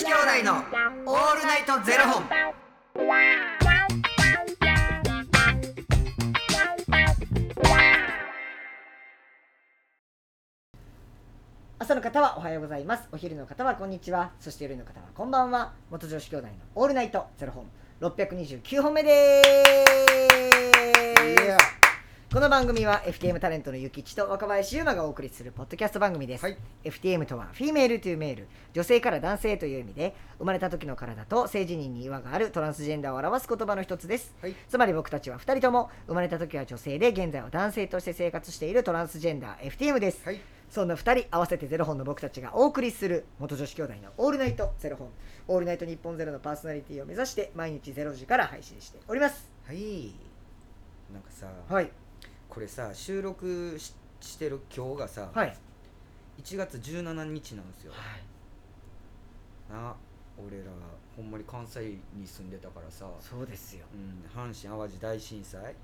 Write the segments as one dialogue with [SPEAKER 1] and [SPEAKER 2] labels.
[SPEAKER 1] 子兄弟のオールナイトゼロ本。
[SPEAKER 2] 朝の方はおはようございます。お昼の方はこんにちは。そして夜の方はこんばんは。元女子兄弟のオールナイトゼロ本。629本目ですこの番組は FTM タレントのゆきちと若林優馬がお送りするポッドキャスト番組です、
[SPEAKER 1] はい。
[SPEAKER 2] FTM とはフィメールというメール。女性から男性という意味で生まれた時の体と性自認に違和があるトランスジェンダーを表す言葉の一つです、
[SPEAKER 1] はい。
[SPEAKER 2] つまり僕たちは2人とも生まれた時は女性で現在は男性として生活しているトランスジェンダー FTM です、
[SPEAKER 1] はい。
[SPEAKER 2] そんな2人合わせてゼロ本の僕たちがお送りする元女子兄弟のオールナイトゼロ本。オールナイト日本ゼロのパーソナリティを目指して毎日ゼロ時から配信しております。
[SPEAKER 1] はい。なんかさ、
[SPEAKER 2] はい
[SPEAKER 1] これさ収録ししてる今日がさ、
[SPEAKER 2] はい。
[SPEAKER 1] 1月17日なんですよ。な、俺らほんまに関西に住んでたからさ、
[SPEAKER 2] そうですよ。
[SPEAKER 1] うん、阪神・淡路大震災。
[SPEAKER 2] はい。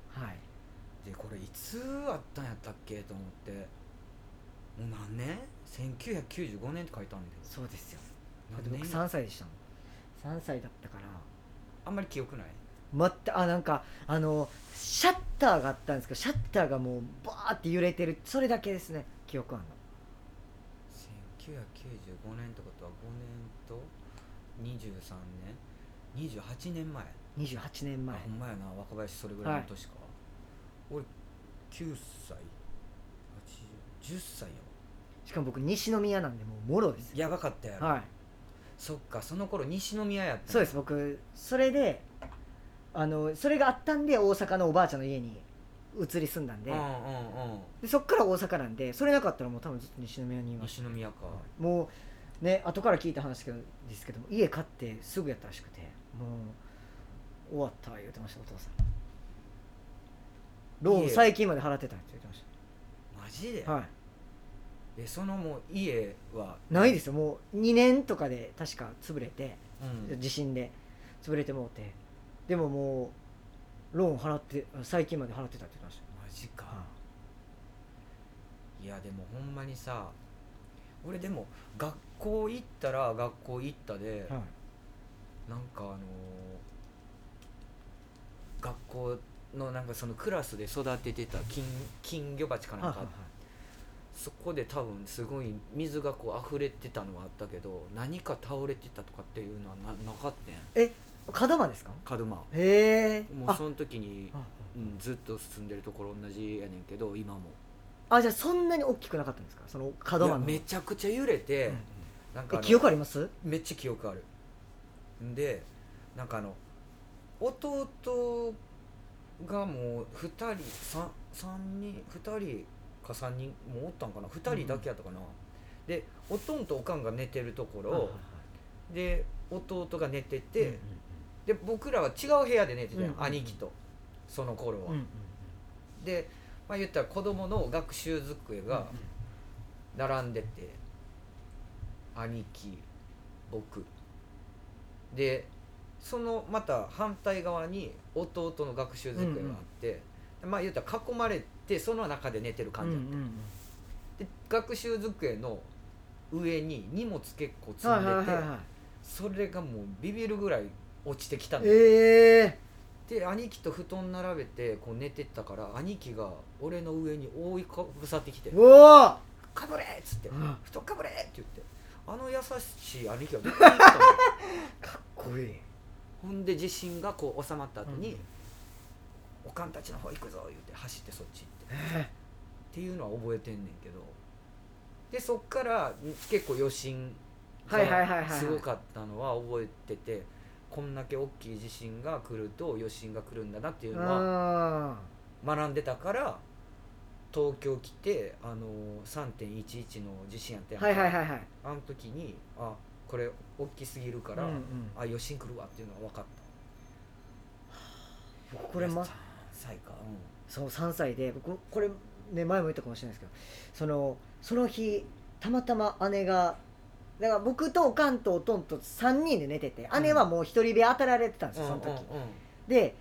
[SPEAKER 1] でこれいつあったんやったっけ？と思って。もう何年 ?1995 年って書いてあるんだよ。
[SPEAKER 2] そうですよ。だって僕
[SPEAKER 1] 何年
[SPEAKER 2] 3歳でしたもん。3歳だったから。
[SPEAKER 1] あんまり記憶ない？
[SPEAKER 2] またあなんかあのシャッターがあったんですけどシャッターがもうバーって揺れてる。それだけですね。記憶あるの。
[SPEAKER 1] 1995年ってことは5年と23年？28年前、
[SPEAKER 2] 28年前。
[SPEAKER 1] あほんまやな。若林それぐらいの年か、俺9歳。80 10歳やわ。
[SPEAKER 2] しかも僕西宮なんでもうもろですよ。
[SPEAKER 1] やばかったやろ、
[SPEAKER 2] はい
[SPEAKER 1] そっかその頃西宮やった
[SPEAKER 2] そうです僕それであのそれがあったんで大阪のおばあちゃんの家に移り住んだんで,、でそっから大阪なんでそれなかったらもう多分ずっと西宮にいまし
[SPEAKER 1] 西宮か。
[SPEAKER 2] たもうね後から聞いた話ですけど家買ってすぐやったらしくてもう終わった言ってましたお父さん。ローン
[SPEAKER 1] 家
[SPEAKER 2] 最近まで払ってたって言ってまし
[SPEAKER 1] マジで、
[SPEAKER 2] たはい。
[SPEAKER 1] えそのもう家は？
[SPEAKER 2] ないですよ。もう2年とかで確か潰れて
[SPEAKER 1] うん。
[SPEAKER 2] 地震で潰れてもうてでももうローン払って最近まで払ってたって言ってまし
[SPEAKER 1] マジか。
[SPEAKER 2] い
[SPEAKER 1] やでもほんまにさ俺でも学校行ったら学校行ったで、
[SPEAKER 2] いはい。
[SPEAKER 1] なんかあのー学校のなんかそのクラスで育ててた金金魚鉢かなんか、
[SPEAKER 2] はい
[SPEAKER 1] そこで多分すごい水がこう溢れてたのはあったけど何か倒れてたとかっていうのはななかったん
[SPEAKER 2] え門真ですか？
[SPEAKER 1] 門真。
[SPEAKER 2] へえ。あ
[SPEAKER 1] もうその時に、
[SPEAKER 2] あ
[SPEAKER 1] うん、ずっと住んでるところ同じやねんけど今も。
[SPEAKER 2] あじゃあそんなに大きくなかったんですか？その門
[SPEAKER 1] い
[SPEAKER 2] 真の。
[SPEAKER 1] やめちゃくちゃ揺れて、
[SPEAKER 2] うん
[SPEAKER 1] なんか
[SPEAKER 2] 記憶あります？
[SPEAKER 1] めっちゃ記憶ある。んでなんかあの弟がもう2人 3, 三人2人か3人もうおったんかな？2人だけやったかな、でおとんとおかんが寝てるところ、で弟が寝て
[SPEAKER 2] はい
[SPEAKER 1] て、で僕らは違う部屋で寝てたよ、
[SPEAKER 2] うんうんうん。
[SPEAKER 1] 兄貴とその頃は、
[SPEAKER 2] うんうんうん。
[SPEAKER 1] で、まあ、言ったら子供の学習机が並んでて、兄貴僕。でそのまた反対側に弟の学習机があって、まあ言ったら囲まれてその中で寝てる感じだった、
[SPEAKER 2] うんうんうん。
[SPEAKER 1] で学習机の上に荷物結構積
[SPEAKER 2] はい
[SPEAKER 1] んでて、
[SPEAKER 2] はいはいはい。
[SPEAKER 1] それがもうビビるぐらい落ちてきたの、
[SPEAKER 2] ええ
[SPEAKER 1] で兄貴と布団並べてこう寝てったから兄貴が俺の上に覆いかぶさってきて
[SPEAKER 2] うわ「
[SPEAKER 1] かぶれ!」っつって
[SPEAKER 2] うん「
[SPEAKER 1] 布団かぶれ!」って言ってあの優しい兄貴はどこに行ったの。
[SPEAKER 2] かっこいい。
[SPEAKER 1] ほんで地震がこう収まった後に、
[SPEAKER 2] うん
[SPEAKER 1] おかんたちの方行くぞ」言って走ってそっち行って。
[SPEAKER 2] え
[SPEAKER 1] っていうのは覚えてんねんけど。でそっから結構余震
[SPEAKER 2] はいはいはいはいはい。
[SPEAKER 1] がすごかったのは覚えててこんだけ大きい地震が来ると余震が来るんだなっていう
[SPEAKER 2] え
[SPEAKER 1] のは
[SPEAKER 2] あ
[SPEAKER 1] 学んでたから東京来てあの3.11の地震やったやんか。
[SPEAKER 2] はいはいはいはい。
[SPEAKER 1] あの時にあこれ大きすぎるから、
[SPEAKER 2] うんうん。
[SPEAKER 1] あ余震来るわっていうのは分かった。
[SPEAKER 2] 僕これま
[SPEAKER 1] 3歳か。
[SPEAKER 2] そう3歳で僕これね前も言ったかもしれないですけどそのその日たまたま姉がだから僕とおかんとおとんと3人で寝てて
[SPEAKER 1] うん。
[SPEAKER 2] 姉はもう一人部屋当たられてたんです
[SPEAKER 1] うん
[SPEAKER 2] よその時、で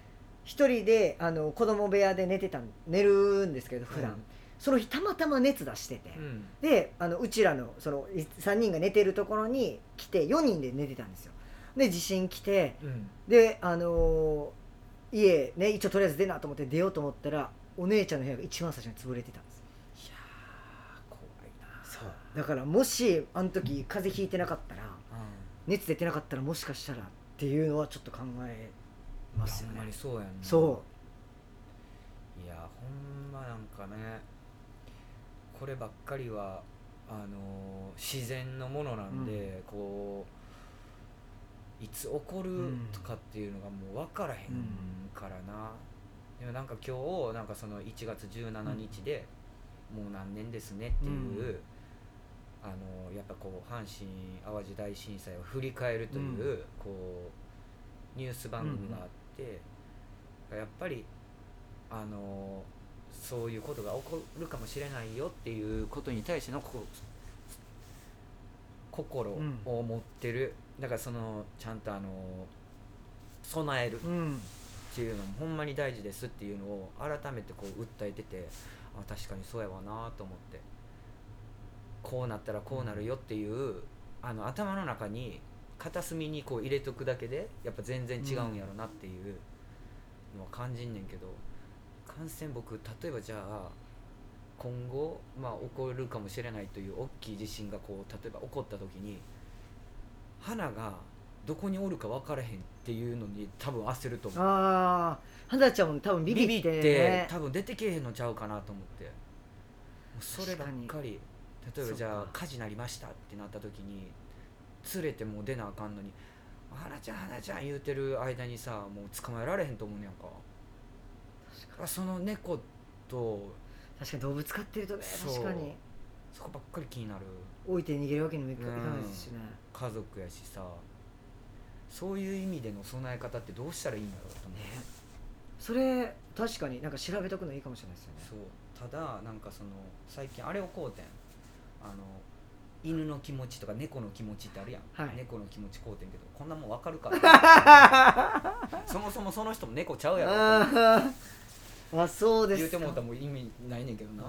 [SPEAKER 2] 一人であの子供部屋で寝てたん寝るんですけど普段、
[SPEAKER 1] うん。
[SPEAKER 2] その日たまたま熱出してて、
[SPEAKER 1] うん。
[SPEAKER 2] であのうちらのその3人が寝てるところに来て4人で寝てたんですよ。で地震来て
[SPEAKER 1] うん。
[SPEAKER 2] であのー家ね一応とりあえず出なと思って出ようと思ったらお姉ちゃんの部屋が一番最初に潰れてたんですだからもしあの時風邪ひいてなかったら
[SPEAKER 1] うん。
[SPEAKER 2] 熱出てなかったらもしかしたらっていうのはちょっと考えますよ
[SPEAKER 1] ほんまに
[SPEAKER 2] ね
[SPEAKER 1] そうやんな。
[SPEAKER 2] そ
[SPEAKER 1] いやほんまなんかねこればっかりはあのー自然のものなんで、こういつ起こるとかっていうのがもう分からへんからな、でもなんか今日なんかその1月17日で、もう何年ですねっていう、
[SPEAKER 2] うん
[SPEAKER 1] あのやっぱこう阪神・淡路大震災を振り返るという、
[SPEAKER 2] うん。
[SPEAKER 1] こうニュース番組があって、やっぱりあのそういうことが起こるかもしれないよっていうことに対してのこう心を持ってる、だからそのちゃんとあの備える
[SPEAKER 2] ううん。
[SPEAKER 1] っていうのもほんまに大事ですっていうのを改めてこう訴えててあ確かにそうやわなと思ってこうなったらこうなるよっていうあの頭の中に片隅にこう入れとくだけでやっぱ全然違うんやろなっていうのは感じんねんけど感染僕例えばじゃあ今後、まあ、起こるかもしれないという大きい地震がこう例えば起こった時に花がどこにおるか分からへんっていうのに多分焦ると思う。
[SPEAKER 2] ああ花ちゃんも多分ビビって,、ね、
[SPEAKER 1] って多分出てけえへんのちゃうかなと思って。そればっかり例えばじゃあ火事なりましたってなった時に連れてもう出なあかんのに「花ちゃん花ちゃん」言うてる間にさもう捕まえられへんと思うねやんか。あその猫と
[SPEAKER 2] 確かに動物飼ってるとね
[SPEAKER 1] そう。
[SPEAKER 2] 確かに。
[SPEAKER 1] そこばっかり気になる。
[SPEAKER 2] 置いて逃げるわけにもいかないですしね、
[SPEAKER 1] 家族やしさ。そういう意味での備え方ってどうしたらいいんだろうと思う、
[SPEAKER 2] ね。それ確かになんか調べとくのいいかもしれないですよね。
[SPEAKER 1] そう。ただなんかその最近あれをこうてんあの犬の気持ちとか猫の気持ちってあるやん、
[SPEAKER 2] はい。
[SPEAKER 1] 猫の気持ちこうてんけどこんなもん分かるから。そもそもその人も猫ちゃうやろ。
[SPEAKER 2] あーあそうですか。
[SPEAKER 1] 言うてもうたらもう意味ないねんけどな、い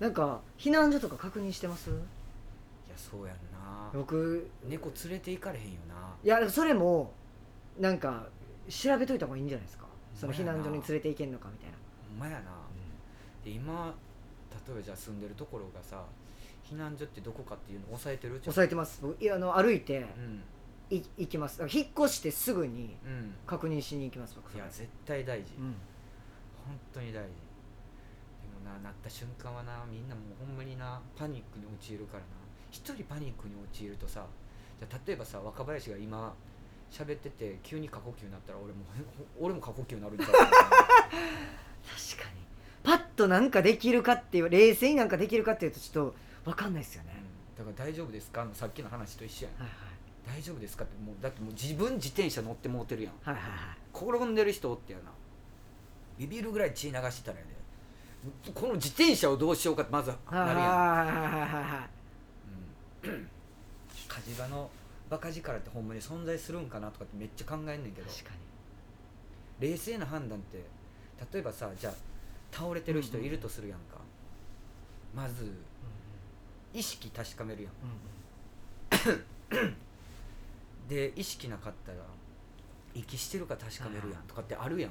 [SPEAKER 2] なんか避難所とか確認してます？
[SPEAKER 1] やそうやんな。
[SPEAKER 2] 僕
[SPEAKER 1] 猫連れて行かれへんよな。い
[SPEAKER 2] やそれもなんか調べといた方がいいんじゃないですか？その避難所に連れて行けんのかみたいな、
[SPEAKER 1] ほんまやな。で今例えばじゃあ住んでるところがさ避難所ってどこかっていうのを抑えてる？
[SPEAKER 2] 抑えてます。僕いやあの歩いて
[SPEAKER 1] うん。
[SPEAKER 2] い行きます。引っ越してすぐに
[SPEAKER 1] うん。
[SPEAKER 2] 確認しに行きます僕
[SPEAKER 1] いや絶対大事、
[SPEAKER 2] うん。
[SPEAKER 1] 本当に大事。でもななった瞬間はなみんなもうほんまになパニックに陥るからな。一人パニックに陥るとさじゃあ例えばさ若林が今喋ってて急に過呼吸になったら俺もへ俺も過呼吸になるんちゃ
[SPEAKER 2] 確かに。パッとなんかできるかっていう冷静になんかできるかっていうとちょっと分かんないですよね、
[SPEAKER 1] うん。だから大丈夫ですか？のさっきの話と一緒やん。
[SPEAKER 2] はい
[SPEAKER 1] 大丈夫ですか？ってもうだってもう自分自転車乗ってもうてるやん。
[SPEAKER 2] はいはいはい。はい
[SPEAKER 1] 転んでる人おってやな。ビビるぐらい血流してたらやで。この自転車をどうしようかってまずなるやん。
[SPEAKER 2] はいはいはいはいはい。
[SPEAKER 1] うん。火事場のバカ力ってほんまに存在するんかなとかってめっちゃ考えんねんけど。
[SPEAKER 2] 確か
[SPEAKER 1] 冷静な判断って例えばさじゃあ倒れてる人いるとするやんか、まず
[SPEAKER 2] に、
[SPEAKER 1] 意識確かめるやん。
[SPEAKER 2] うん。う ん
[SPEAKER 1] で意識なかったら息してるか確かめるやんとかってあるやん。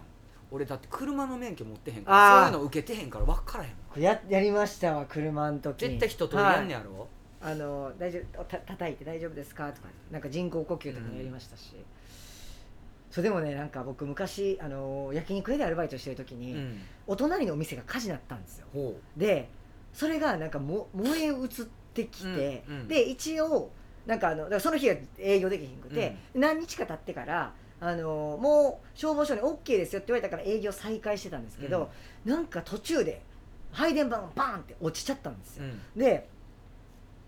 [SPEAKER 1] 俺だって車の免許持ってへんからそういうの受けてへんから分からへん
[SPEAKER 2] ややりましたわ車の時に。
[SPEAKER 1] 絶対一通りやんね
[SPEAKER 2] はい。
[SPEAKER 1] やろ、
[SPEAKER 2] あの大丈夫た叩いて大丈夫ですか？とかなんか人工呼吸とかもやりましたし、それでもねなんか僕昔あの焼肉屋でアルバイトしてる時に、
[SPEAKER 1] うん。
[SPEAKER 2] お隣のお店が火事になったんですよ。
[SPEAKER 1] ほ
[SPEAKER 2] でそれがなんかも燃え移ってきて、
[SPEAKER 1] うんうん。
[SPEAKER 2] で一応なんかあのその日は営業できへんくて、何日か経ってからあのもう消防署に OK ですよって言われたから営業再開してたんですけど、なんか途中で配電盤がバーンって落ちちゃったんですよ、
[SPEAKER 1] ううん。
[SPEAKER 2] で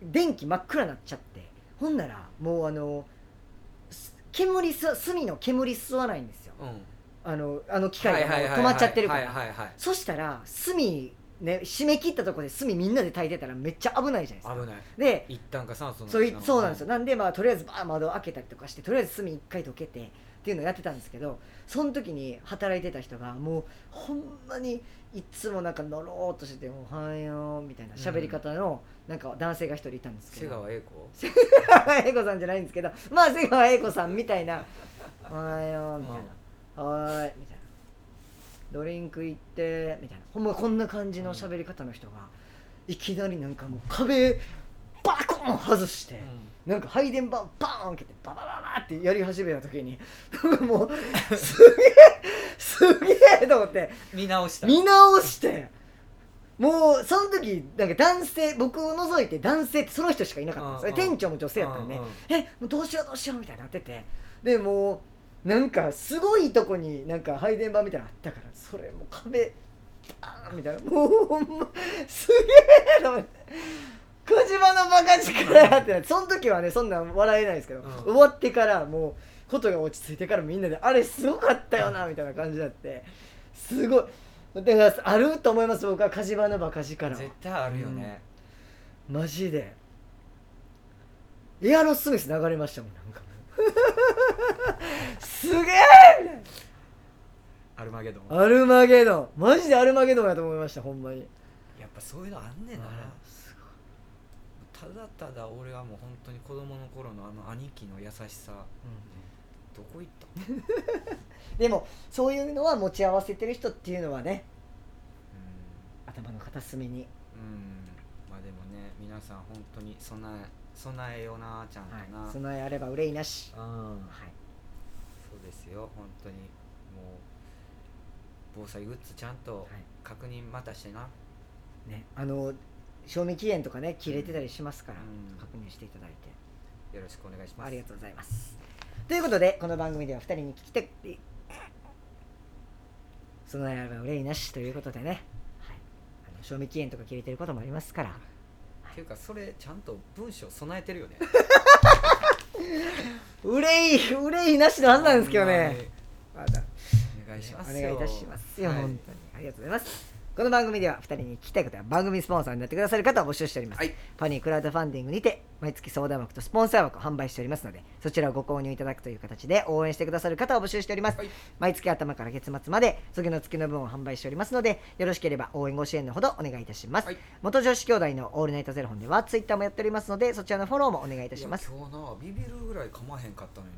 [SPEAKER 2] 電気真っ暗になっちゃってほんならもうあのす煙す炭の煙吸わないんですよ。
[SPEAKER 1] うん。
[SPEAKER 2] あのあの機械が止まっちゃってるから。そしたら炭ね締め切ったところで炭みんなで炊いてたらめっちゃ危ないじゃないですか。
[SPEAKER 1] 危ない。
[SPEAKER 2] で
[SPEAKER 1] 一旦か酸素の
[SPEAKER 2] そうい。そうなんですよ。なんでまあとりあえずバー窓開けたりとかしてとりあえず炭一回溶けてっていうのをやってたんですけどその時に働いてた人がもうほんまにいつもなんかのろーっとしてて「おはよう」みたいな喋り方のなんか男性が一人いたんですけど、
[SPEAKER 1] 瀬川栄子。
[SPEAKER 2] 瀬川栄子さんじゃないんですけど。まあ瀬川栄子さんみたいな「おはよう」みたいな「はーい」みたいな「ドリンク行って」みたいな。ほんまこんな感じの喋り方の人がいきなりなんかもう壁バコーン外して。なんか配電盤バーン開けてババババってやり始めた時にもうすげえすげえと思って
[SPEAKER 1] 見直した。
[SPEAKER 2] 見直してもうその時なんか男性僕を除いて男性ってその人しかいなかったんですよ。
[SPEAKER 1] うんうん
[SPEAKER 2] 店長も女性やったんで
[SPEAKER 1] うんうん。
[SPEAKER 2] えもうどうしようどうしようみたいになっててでもうなんかすごいとこになんか配電盤みたいなのあったからそれもう壁バーンみたいな。もうほんますげえと思って小島のバカ力やってなってその時はねそんなん笑えないですけど、
[SPEAKER 1] うん。
[SPEAKER 2] 終わってからもうことが落ち着いてからみんなであれすごかったよなみたいな感じになってすごい。だからあると思います僕は火事場のバカ力は。
[SPEAKER 1] 絶対あるよね、
[SPEAKER 2] マジで。エアロスミス流れましたもんなんか すげえ！
[SPEAKER 1] アルマゲドン。
[SPEAKER 2] アルマゲドン。マジでアルマゲドンやと思いましたほんまに。
[SPEAKER 1] やっぱそういうのあんねんな。
[SPEAKER 2] す
[SPEAKER 1] ただただ俺はもう本当に子供の頃のあの兄貴の優しさ。どこ行った？
[SPEAKER 2] でもそういうのは持ち合わせてる人っていうのはね
[SPEAKER 1] う
[SPEAKER 2] 頭の片隅に、
[SPEAKER 1] ん、うん、まあでもね皆さん本当に備え備えよなちゃんとな、
[SPEAKER 2] はい、備えあれば憂いなし、
[SPEAKER 1] うん。
[SPEAKER 2] はい、
[SPEAKER 1] そうですよ本当に。もう防災グッズちゃんと
[SPEAKER 2] はい。
[SPEAKER 1] 確認またしてな、
[SPEAKER 2] ね、あの賞味期限とかね切れてたりしますから、
[SPEAKER 1] うん。
[SPEAKER 2] 確認していただいて。
[SPEAKER 1] よろしくお願いします。
[SPEAKER 2] ありがとうございます。ということでこの番組では2人に聞きたくて備えあれば憂いなしということでね、はい、あの賞味期限とか切れてることもありますから。
[SPEAKER 1] っていうかそれちゃんと文章備えてるよね。
[SPEAKER 2] 憂い憂いなしのはずなんですけどね。まだ
[SPEAKER 1] お願いします
[SPEAKER 2] お
[SPEAKER 1] よ
[SPEAKER 2] 願いいたしますよ、
[SPEAKER 1] はい。
[SPEAKER 2] 本当に。ありがとうございますこの番組では2人に聞きたいことや番組スポンサーになってくださる方を募集しております、
[SPEAKER 1] はい。
[SPEAKER 2] ファニークラウドファンディングにて毎月相談枠とスポンサー枠を販売しておりますのでそちらをご購入いただくという形で応援してくださる方を募集しております、
[SPEAKER 1] はい。
[SPEAKER 2] 毎月頭から月末まで次の月の分を販売しておりますのでよろしければ応援ご支援のほどお願いいたします、
[SPEAKER 1] はい。
[SPEAKER 2] 元女子兄弟のオールナイトゼロ本ではツイッターもやっておりますのでそちらのフォローもお願いいたします。
[SPEAKER 1] 今日なビビるぐらい構わへんかったのに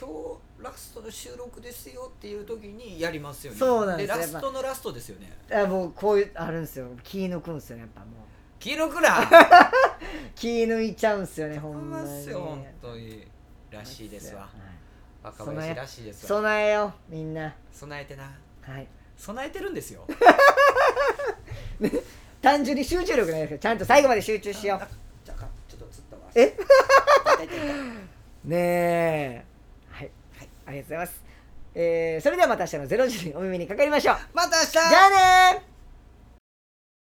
[SPEAKER 1] 今日ラストの収録ですよっていう時にやりますよね。
[SPEAKER 2] そうなんですよ。
[SPEAKER 1] ラストのラストですよね。
[SPEAKER 2] あもうこういうあるんですよ。気抜くんですよねやっぱもう。
[SPEAKER 1] 記録な。
[SPEAKER 2] 気抜いちゃうんすよねほ
[SPEAKER 1] ほん
[SPEAKER 2] んまに
[SPEAKER 1] 本当にらしいですわ。
[SPEAKER 2] はい。
[SPEAKER 1] 若林らしいですわ。
[SPEAKER 2] 備えようみんな。
[SPEAKER 1] 備えてな。
[SPEAKER 2] はい。
[SPEAKER 1] 備えてるんですよ。
[SPEAKER 2] 単純に集中力ないですけどちゃんと最後まで集中しよ
[SPEAKER 1] あじゃあちょっとつったわ。
[SPEAKER 2] え？ねえありがとうございます。えー、それではまた明日の0時にお耳にかかりましょう。
[SPEAKER 1] また明日。
[SPEAKER 2] じゃあねー